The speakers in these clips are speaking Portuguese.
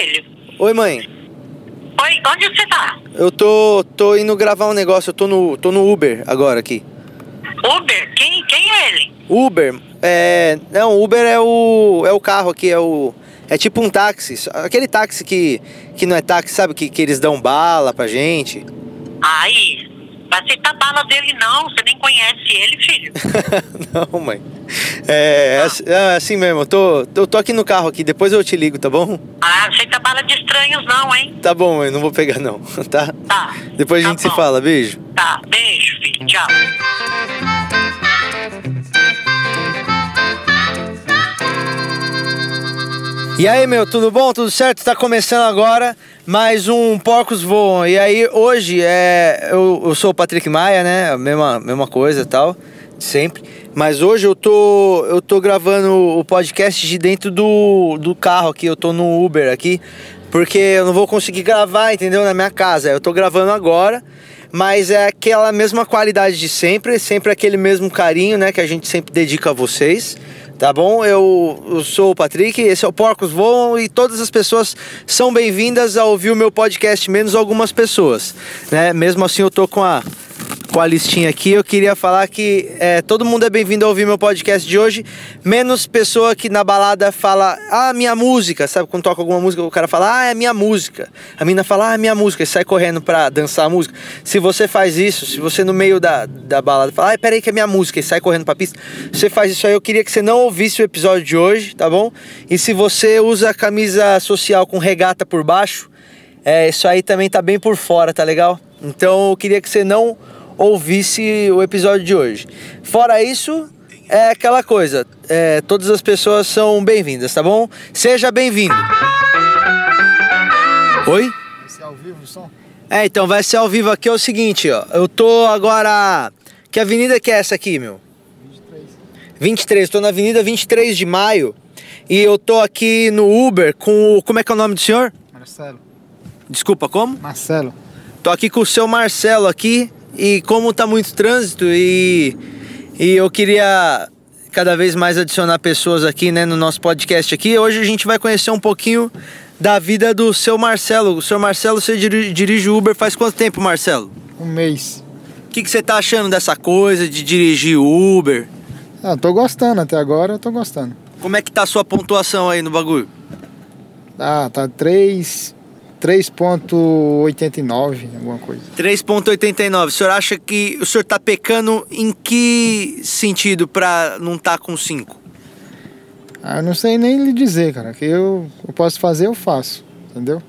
filho? Oi, mãe. Oi, onde você tá? Eu tô, tô indo gravar um negócio, eu tô no, tô no Uber agora aqui. Uber? Quem, quem é ele? Uber, é. Não, Uber é o. é o carro aqui, é o. É tipo um táxi. Aquele táxi que, que não é táxi, sabe? Que, que eles dão bala pra gente. Aí, vai aceitar bala dele não, você nem conhece ele, filho. não, mãe. É, é, assim- é assim mesmo, eu tô, eu tô aqui no carro aqui, depois eu te ligo, tá bom? Ah, aceita bala de estranhos não, hein? Tá bom, mãe, não vou pegar não, tá? Tá. Depois a Tá gente se bom. fala, beijo. Tá, beijo, filho. Tchau. E aí, meu, tudo bom? Tudo certo? Tá começando agora mais um Porcos Voam. E aí, hoje é. Eu, eu sou o Patrick Maia, né? Mesma, mesma coisa tal, sempre. Mas hoje eu tô, eu tô gravando o podcast de dentro do, do carro aqui. Eu tô no Uber aqui, porque eu não vou conseguir gravar, entendeu? Na minha casa. Eu tô gravando agora. Mas é aquela mesma qualidade de sempre, sempre aquele mesmo carinho, né? Que a gente sempre dedica a vocês. Tá bom? Eu, eu sou o Patrick, esse é o Porcos Voam e todas as pessoas são bem-vindas a ouvir o meu podcast, menos algumas pessoas, né? Mesmo assim eu tô com a, com a listinha aqui, eu queria falar que é, todo mundo é bem-vindo a ouvir meu podcast de hoje, menos pessoa que na balada fala, ah, minha música, sabe? Quando toca alguma música, o cara fala, ah, é minha música. A mina fala, ah, é minha música, e sai correndo pra dançar a música. Se você faz isso, se você no meio da, da balada fala, ah, peraí que é minha música, e sai correndo pra pista, você faz isso aí, eu queria que você não ouvisse o episódio de hoje, tá bom? E se você usa camisa social com regata por baixo, é, isso aí também tá bem por fora, tá legal? Então eu queria que você não ouvisse o episódio de hoje. Fora isso, é aquela coisa, é, todas as pessoas são bem-vindas, tá bom? Seja bem-vindo. Oi? Esse é ao vivo o som? É, então vai ser ao vivo aqui é o seguinte, ó. Eu tô agora. Que avenida que é essa aqui, meu? 23. 23, tô na avenida 23 de maio. E eu tô aqui no Uber com o. Como é que é o nome do senhor? Marcelo. Desculpa, como? Marcelo. Tô aqui com o seu Marcelo aqui e como tá muito trânsito e, e eu queria cada vez mais adicionar pessoas aqui, né, no nosso podcast aqui. Hoje a gente vai conhecer um pouquinho da vida do seu Marcelo. O seu Marcelo, você diri- dirige o Uber faz quanto tempo, Marcelo? Um mês. O que, que você tá achando dessa coisa de dirigir Uber? Ah, tô gostando até agora, eu tô gostando. Como é que tá a sua pontuação aí no bagulho? Ah, tá 3. 3.89, alguma coisa. 3.89. O senhor acha que o senhor tá pecando em que sentido pra não tá com 5? Ah, eu não sei nem lhe dizer, cara. Que eu, eu posso fazer, eu faço. Entendeu?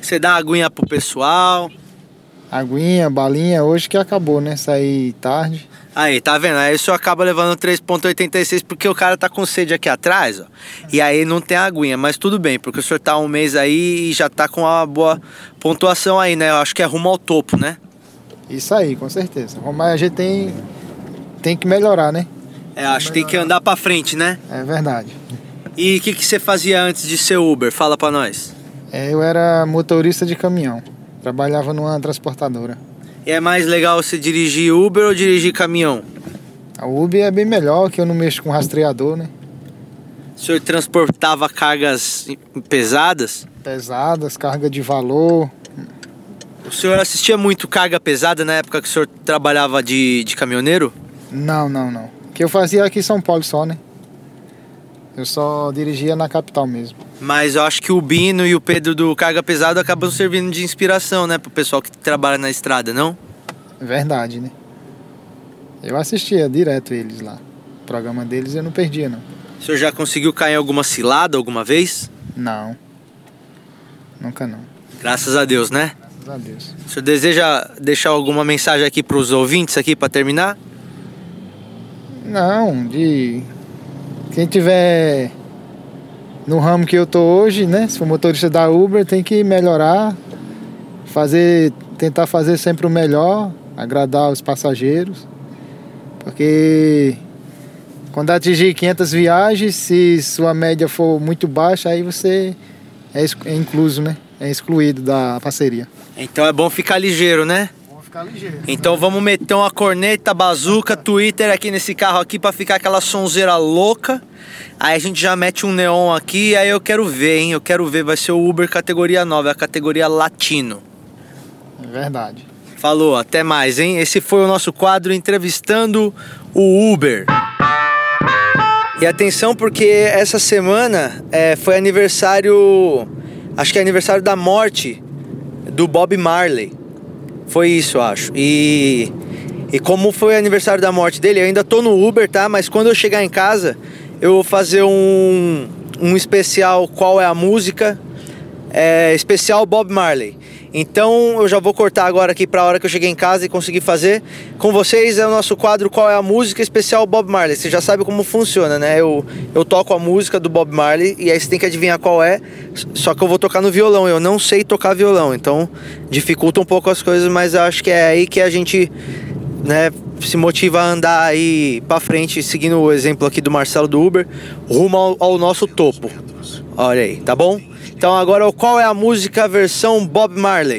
Você dá aguinha pro pessoal. Aguinha, balinha, hoje que acabou, né? Saí tarde. Aí, tá vendo? Aí o senhor acaba levando 3,86 porque o cara tá com sede aqui atrás, ó. E aí não tem aguinha, mas tudo bem, porque o senhor tá um mês aí e já tá com uma boa pontuação aí, né? Eu acho que é rumo ao topo, né? Isso aí, com certeza. Mas a gente tem, tem que melhorar, né? É, acho que tem que andar pra frente, né? É verdade. E o que, que você fazia antes de ser Uber? Fala pra nós. É, eu era motorista de caminhão. Trabalhava numa transportadora. E é mais legal você dirigir Uber ou dirigir caminhão? A Uber é bem melhor, que eu não mexo com rastreador, né? O senhor transportava cargas pesadas? Pesadas, carga de valor. O senhor assistia muito carga pesada na época que o senhor trabalhava de, de caminhoneiro? Não, não, não. O que eu fazia aqui em São Paulo só, né? Eu só dirigia na capital mesmo. Mas eu acho que o Bino e o Pedro do Carga Pesado acabam servindo de inspiração, né? Pro pessoal que trabalha na estrada, não? É Verdade, né? Eu assistia direto eles lá. O programa deles eu não perdia, não. O senhor já conseguiu cair em alguma cilada alguma vez? Não. Nunca não. Graças a Deus, né? Graças a Deus. O senhor deseja deixar alguma mensagem aqui pros ouvintes aqui pra terminar? Não, de. Quem tiver no ramo que eu tô hoje, né? Se for motorista da Uber, tem que melhorar, fazer, tentar fazer sempre o melhor, agradar os passageiros. Porque quando atingir 500 viagens, se sua média for muito baixa, aí você é, é incluso, né? É excluído da parceria. Então é bom ficar ligeiro, né? Ficar ligeiro. Então vamos meter uma corneta, bazuca, Twitter aqui nesse carro aqui pra ficar aquela sonzeira louca. Aí a gente já mete um neon aqui, aí eu quero ver, hein? Eu quero ver, vai ser o Uber categoria 9, a categoria latino. É verdade. Falou, até mais, hein? Esse foi o nosso quadro entrevistando o Uber. E atenção porque essa semana é, foi aniversário, acho que é aniversário da morte do Bob Marley. Foi isso, acho. E, e como foi aniversário da morte dele, eu ainda tô no Uber, tá? Mas quando eu chegar em casa, eu vou fazer um, um especial Qual é a Música? É, especial Bob Marley. Então eu já vou cortar agora aqui para a hora que eu cheguei em casa e conseguir fazer. Com vocês é o nosso quadro Qual é a Música Especial Bob Marley. Você já sabe como funciona, né? Eu, eu toco a música do Bob Marley e aí você tem que adivinhar qual é. Só que eu vou tocar no violão. Eu não sei tocar violão, então dificulta um pouco as coisas, mas eu acho que é aí que a gente né, se motiva a andar aí para frente, seguindo o exemplo aqui do Marcelo do Uber, rumo ao, ao nosso topo. Olha aí, tá bom? Então agora qual é a música versão Bob Marley?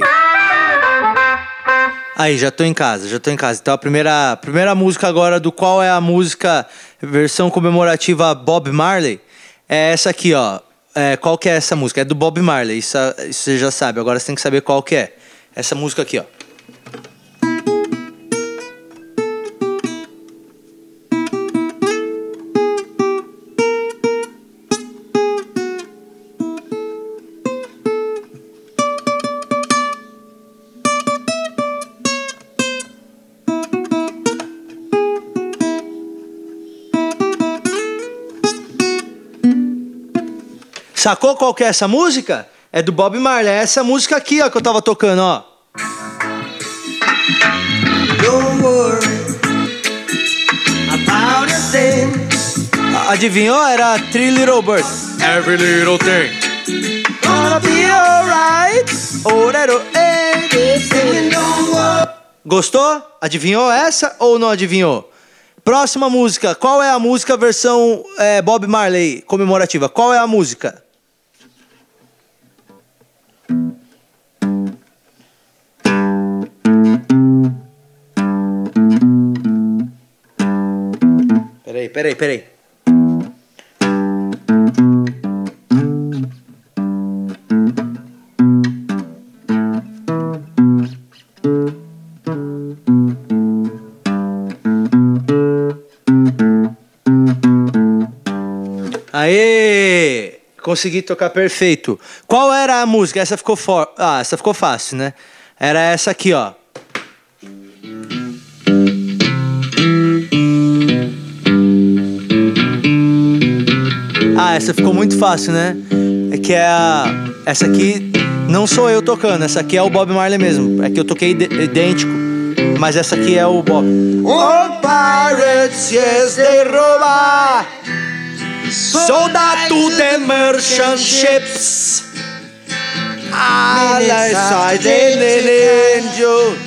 Aí, já tô em casa, já tô em casa. Então a primeira, primeira música agora do qual é a música versão comemorativa Bob Marley é essa aqui, ó. É, qual que é essa música? É do Bob Marley, isso, isso você já sabe. Agora você tem que saber qual que é. Essa música aqui, ó. Sacou qual que é essa música? É do Bob Marley. É essa música aqui, ó, que eu tava tocando, ó. Don't worry about a thing. Adivinhou? Era Three Little Birds. Every little thing. Gonna be alright. Gostou? Adivinhou essa ou não adivinhou? Próxima música. Qual é a música versão é, Bob Marley comemorativa? Qual é a música? Peraí, peraí. Aê! Consegui tocar perfeito. Qual era a música? Essa ficou for... Ah, essa ficou fácil, né? Era essa aqui, ó. Essa ficou muito fácil, né? É que é a. Essa aqui não sou eu tocando, essa aqui é o Bob Marley mesmo. É que eu toquei idêntico, mas essa aqui é o Bob. Oh, pirates, yes, they out to the merchant ships. Alongside the angel.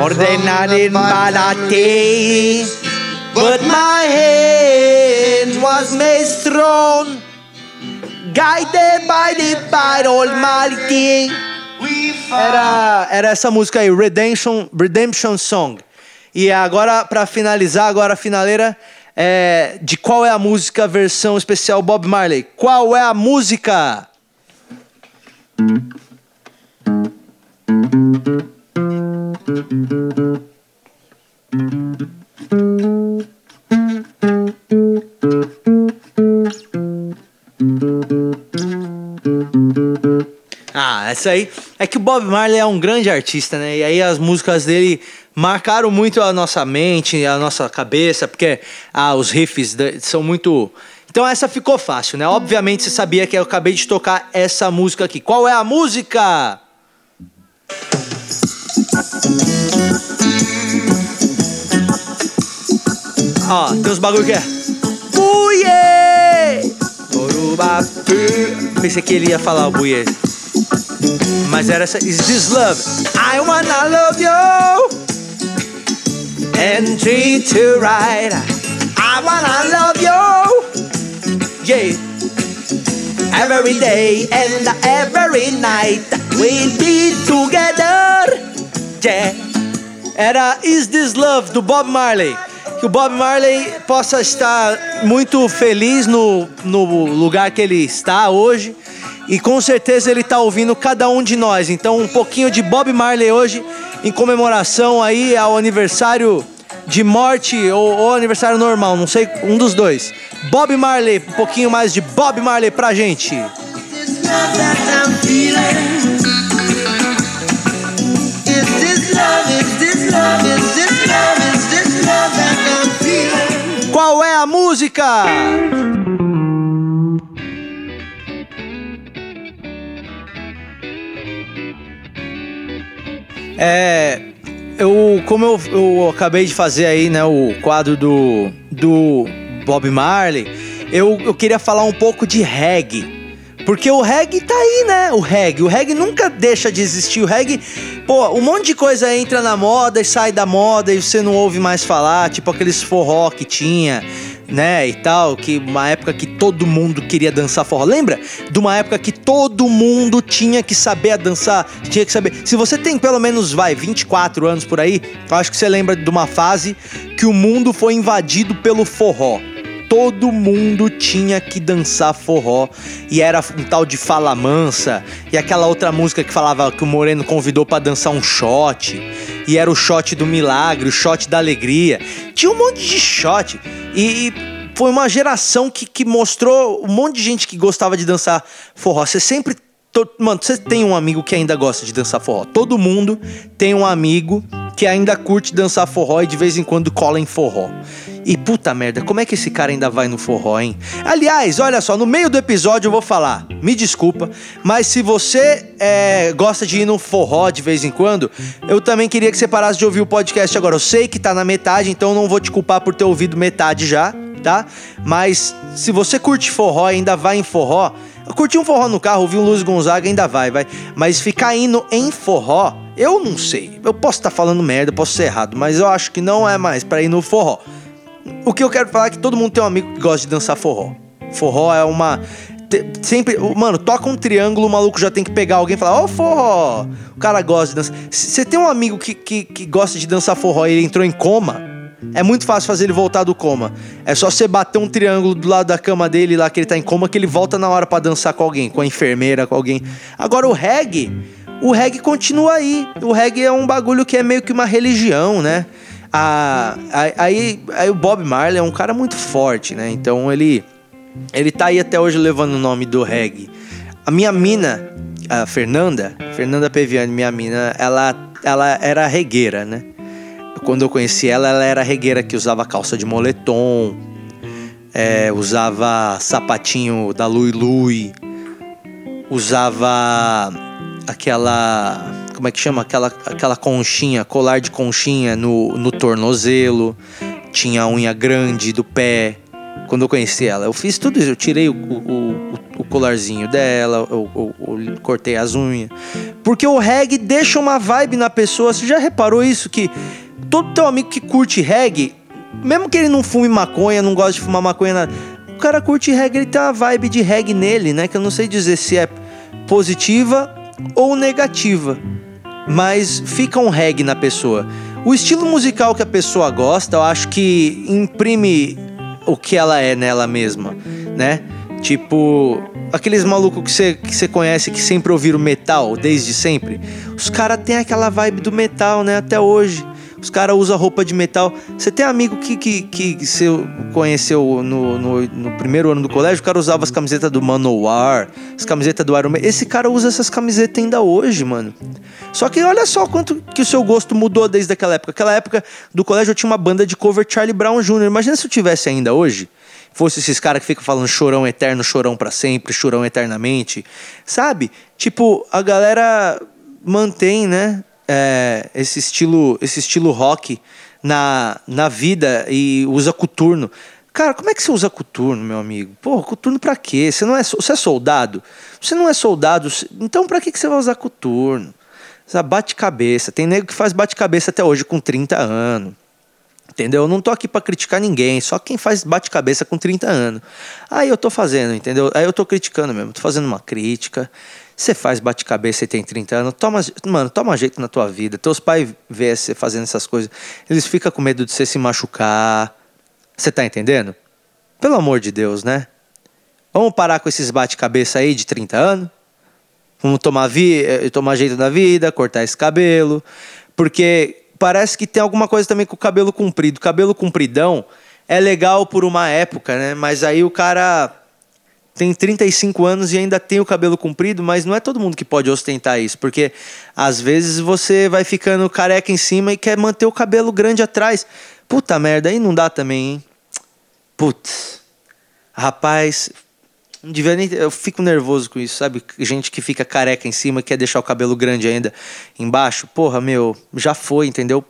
Ordenado in Balate. But my was made strong, guided by the by Almighty. Era, era essa música aí, Redemption, Redemption Song. E agora, para finalizar, agora a finaleira é de qual é a música versão especial Bob Marley. Qual é a música? Ah, essa aí é que o Bob Marley é um grande artista, né? E aí as músicas dele marcaram muito a nossa mente, a nossa cabeça, porque ah, os riffs são muito. Então essa ficou fácil, né? Obviamente você sabia que eu acabei de tocar essa música aqui. Qual é a música? Ó, tem uns bagulho que é. Buie! Pensei que ele ia falar o buie. Mas era essa. Is this love? I wanna love you. And treat you right. I wanna love you. Yeah. Every day and every night we'll be together. Yeah. era Is This Love, do Bob Marley. Que o Bob Marley possa estar muito feliz no, no lugar que ele está hoje. E com certeza ele está ouvindo cada um de nós. Então, um pouquinho de Bob Marley hoje, em comemoração aí ao aniversário de morte ou, ou aniversário normal, não sei, um dos dois. Bob Marley, um pouquinho mais de Bob Marley pra gente. This música? É, eu, como eu, eu acabei de fazer aí, né, o quadro do, do Bob Marley, eu, eu queria falar um pouco de reggae. Porque o reggae tá aí, né? O reggae. O reggae nunca deixa de existir. O reggae, pô, um monte de coisa entra na moda e sai da moda e você não ouve mais falar. Tipo aqueles forró que tinha, né? E tal. Que uma época que todo mundo queria dançar forró. Lembra? De uma época que todo mundo tinha que saber dançar. Tinha que saber. Se você tem pelo menos, vai, 24 anos por aí, eu acho que você lembra de uma fase que o mundo foi invadido pelo forró todo mundo tinha que dançar forró. E era um tal de Fala Mansa. E aquela outra música que falava que o Moreno convidou para dançar um shot. E era o shot do milagre, o shot da alegria. Tinha um monte de shot. E, foi uma geração que, que mostrou um monte de gente que gostava de dançar forró. Você sempre. Mano, você tem um amigo que ainda gosta de dançar forró. Todo mundo tem um amigo que ainda curte dançar forró e de vez em quando cola em forró. E puta merda, como é que esse cara ainda vai no forró, hein? Aliás, olha só, no meio do episódio eu vou falar, me desculpa, mas se você é, gosta de ir no forró de vez em quando, eu também queria que você parasse de ouvir o podcast agora. Eu sei que tá na metade, então não vou te culpar por ter ouvido metade já, tá? Mas se você curte forró e ainda vai em forró, eu curti um forró no carro, ouvi um Luiz Gonzaga, ainda vai, vai. Mas ficar indo em forró, eu não sei. Eu posso estar falando merda, posso ser errado, mas eu acho que não é mais pra ir no forró. O que eu quero falar é que todo mundo tem um amigo que gosta de dançar forró. Forró é uma. Sempre. Mano, toca um triângulo, o maluco já tem que pegar alguém e falar, ó, forró! O cara gosta de dançar. Você tem um amigo que, que, que gosta de dançar forró e ele entrou em coma, é muito fácil fazer ele voltar do coma. É só você bater um triângulo do lado da cama dele lá que ele tá em coma, que ele volta na hora pra dançar com alguém, com a enfermeira, com alguém. Agora o reggae, o reggae continua aí. O reggae é um bagulho que é meio que uma religião, né? A- a- aí, aí o Bob Marley é um cara muito forte, né? Então ele ele tá aí até hoje levando o nome do reggae. A minha mina, a Fernanda, Fernanda Peviani, minha mina, ela ela era regueira, né? Quando eu conheci ela, ela era regueira que usava calça de moletom, é, usava sapatinho da Lui Lui, usava aquela. Como é que chama? Aquela, aquela conchinha, colar de conchinha no, no tornozelo. Tinha a unha grande do pé. Quando eu conheci ela, eu fiz tudo isso. Eu tirei o, o, o, o colarzinho dela, eu, eu- eu cortei as unhas. Porque o reggae deixa uma vibe na pessoa. Você já reparou isso? Que todo teu amigo que curte reggae, mesmo que ele não fume maconha, não gosta de fumar maconha, nada, o cara curte reggae, ele tem uma vibe de reggae nele, né? Que eu não sei dizer se é positiva ou negativa. Mas fica um reggae na pessoa. O estilo musical que a pessoa gosta, eu acho que imprime o que ela é nela mesma, né? Tipo, aqueles malucos que você que conhece que sempre ouviram metal desde sempre. Os caras têm aquela vibe do metal, né? Até hoje. Os caras usam roupa de metal. Você tem amigo que, que, que você conheceu no, no, no primeiro ano do colégio, o cara usava as camisetas do Manowar, as camisetas do Iron Man. Esse cara usa essas camisetas ainda hoje, mano. Só que olha só quanto que o seu gosto mudou desde aquela época. Aquela época do colégio eu tinha uma banda de cover Charlie Brown Jr. Imagina se eu tivesse ainda hoje. Fosse esses caras que ficam falando chorão eterno, chorão pra sempre, chorão eternamente. Sabe? Tipo, a galera mantém, né? É, esse estilo esse estilo rock na, na vida e usa coturno. Cara, como é que você usa coturno, meu amigo? Pô, coturno pra quê? Você não é, você é soldado? Você não é soldado, então pra que, que você vai usar coturno? Você bate cabeça. Tem nego que faz bate cabeça até hoje com 30 anos. Entendeu? Eu não tô aqui pra criticar ninguém, só quem faz bate-cabeça com 30 anos. Aí eu tô fazendo, entendeu? Aí eu tô criticando mesmo, tô fazendo uma crítica. Você faz bate-cabeça e tem 30 anos, toma, mano, toma jeito na tua vida. Teus pais vê você fazendo essas coisas, eles ficam com medo de você se machucar. Você tá entendendo? Pelo amor de Deus, né? Vamos parar com esses bate-cabeça aí de 30 anos? Vamos tomar, vi eh, tomar jeito na vida, cortar esse cabelo. Porque parece que tem alguma coisa também com o cabelo comprido. Cabelo compridão é legal por uma época, né? Mas aí o cara tem 35 anos e ainda tem o cabelo comprido, mas não é todo mundo que pode ostentar isso, porque às vezes você vai ficando careca em cima e quer manter o cabelo grande atrás. Puta merda, aí não dá também, hein? Putz. Rapaz, não devia nem. Eu fico nervoso com isso, sabe? Gente que fica careca em cima e quer deixar o cabelo grande ainda embaixo. Porra, meu, já foi, entendeu?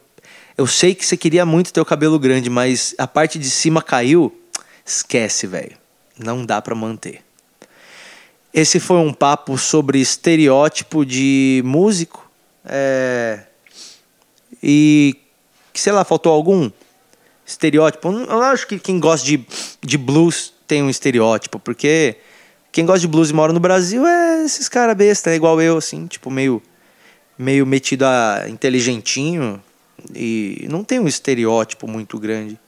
Eu sei que você queria muito ter o cabelo grande, mas a parte de cima caiu. Esquece, velho não dá para manter. Esse foi um papo sobre estereótipo de músico. É... E, sei lá, faltou algum estereótipo? Eu acho que quem gosta de, de blues tem um estereótipo, porque quem gosta de blues e mora no Brasil é esses caras besta, é igual eu, assim, tipo, meio, meio metido a inteligentinho e não tem um estereótipo muito grande.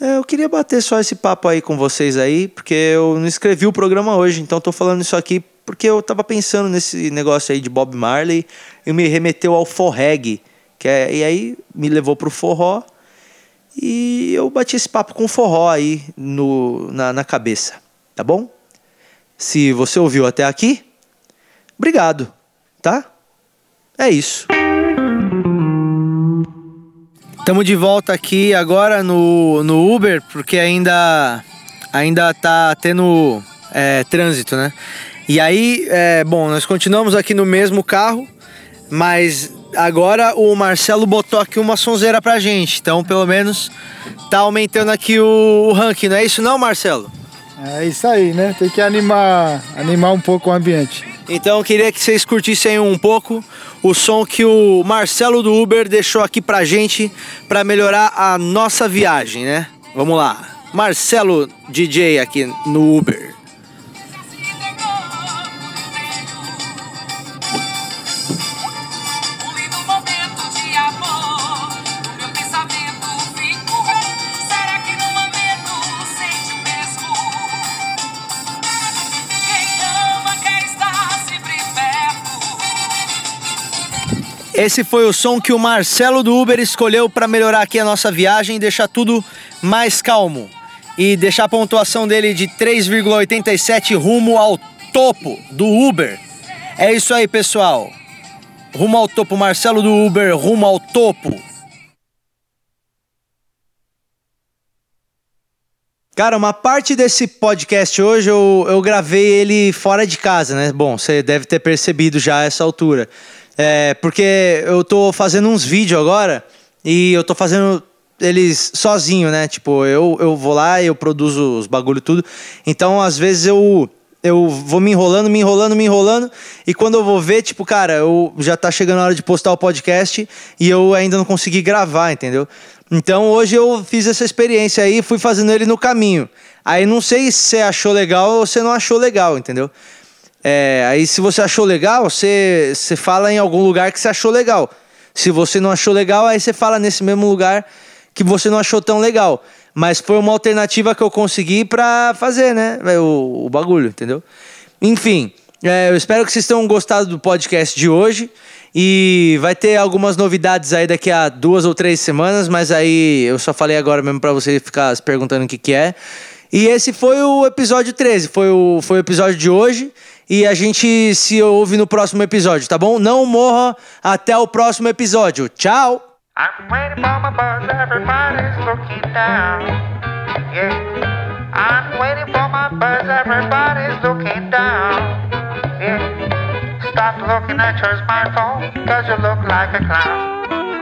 É, eu queria bater só esse papo aí com vocês aí, porque eu não escrevi o programa hoje, então tô falando isso aqui porque eu tava pensando nesse negócio aí de Bob Marley e me remeteu ao forreg, que é, e aí me levou pro forró e eu bati esse papo com forró aí no, na, na cabeça, tá bom? Se você ouviu até aqui, obrigado, tá? É isso. Estamos de volta aqui agora no, no Uber, porque ainda, ainda tá tendo é, trânsito, né? E aí, é, bom, nós continuamos aqui no mesmo carro, mas agora o Marcelo botou aqui uma sonzeira pra gente. Então, pelo menos, tá aumentando aqui o, o ranking, não é isso não, Marcelo? É isso aí, né? Tem que animar, animar um pouco o ambiente. Então queria que vocês curtissem um pouco o som que o Marcelo do Uber deixou aqui pra gente para melhorar a nossa viagem, né? Vamos lá. Marcelo DJ aqui no Uber. Esse foi o som que o Marcelo do Uber escolheu para melhorar aqui a nossa viagem e deixar tudo mais calmo. E deixar a pontuação dele de 3,87 rumo ao topo do Uber. É isso aí, pessoal. Rumo ao topo, Marcelo do Uber, rumo ao topo. Cara, uma parte desse podcast hoje eu, eu gravei ele fora de casa, né? Bom, você deve ter percebido já a essa altura. É, porque eu tô fazendo uns vídeos agora e eu tô fazendo eles sozinho, né? Tipo, eu, eu vou lá, eu produzo os bagulho tudo. Então, às vezes eu eu vou me enrolando, me enrolando, me enrolando, e quando eu vou ver, tipo, cara, eu já tá chegando a hora de postar o podcast e eu ainda não consegui gravar, entendeu? Então hoje eu fiz essa experiência aí, fui fazendo ele no caminho. Aí não sei se você achou legal ou você não achou legal, entendeu? É, aí se você achou legal, você, você fala em algum lugar que você achou legal. Se você não achou legal, aí você fala nesse mesmo lugar que você não achou tão legal. Mas foi uma alternativa que eu consegui para fazer, né? O, o, bagulho, entendeu? Enfim, é, eu espero que vocês tenham gostado do podcast de hoje. E vai ter algumas novidades aí daqui a duas ou três semanas, mas aí eu só falei agora mesmo para você ficar se perguntando o que, que é. E esse foi o episódio 13, foi o, foi o episódio de hoje. E a gente se ouve no próximo episódio, tá bom? Não morra até o próximo episódio. Tchau! Stop looking at your smartphone, cause you look like a clown.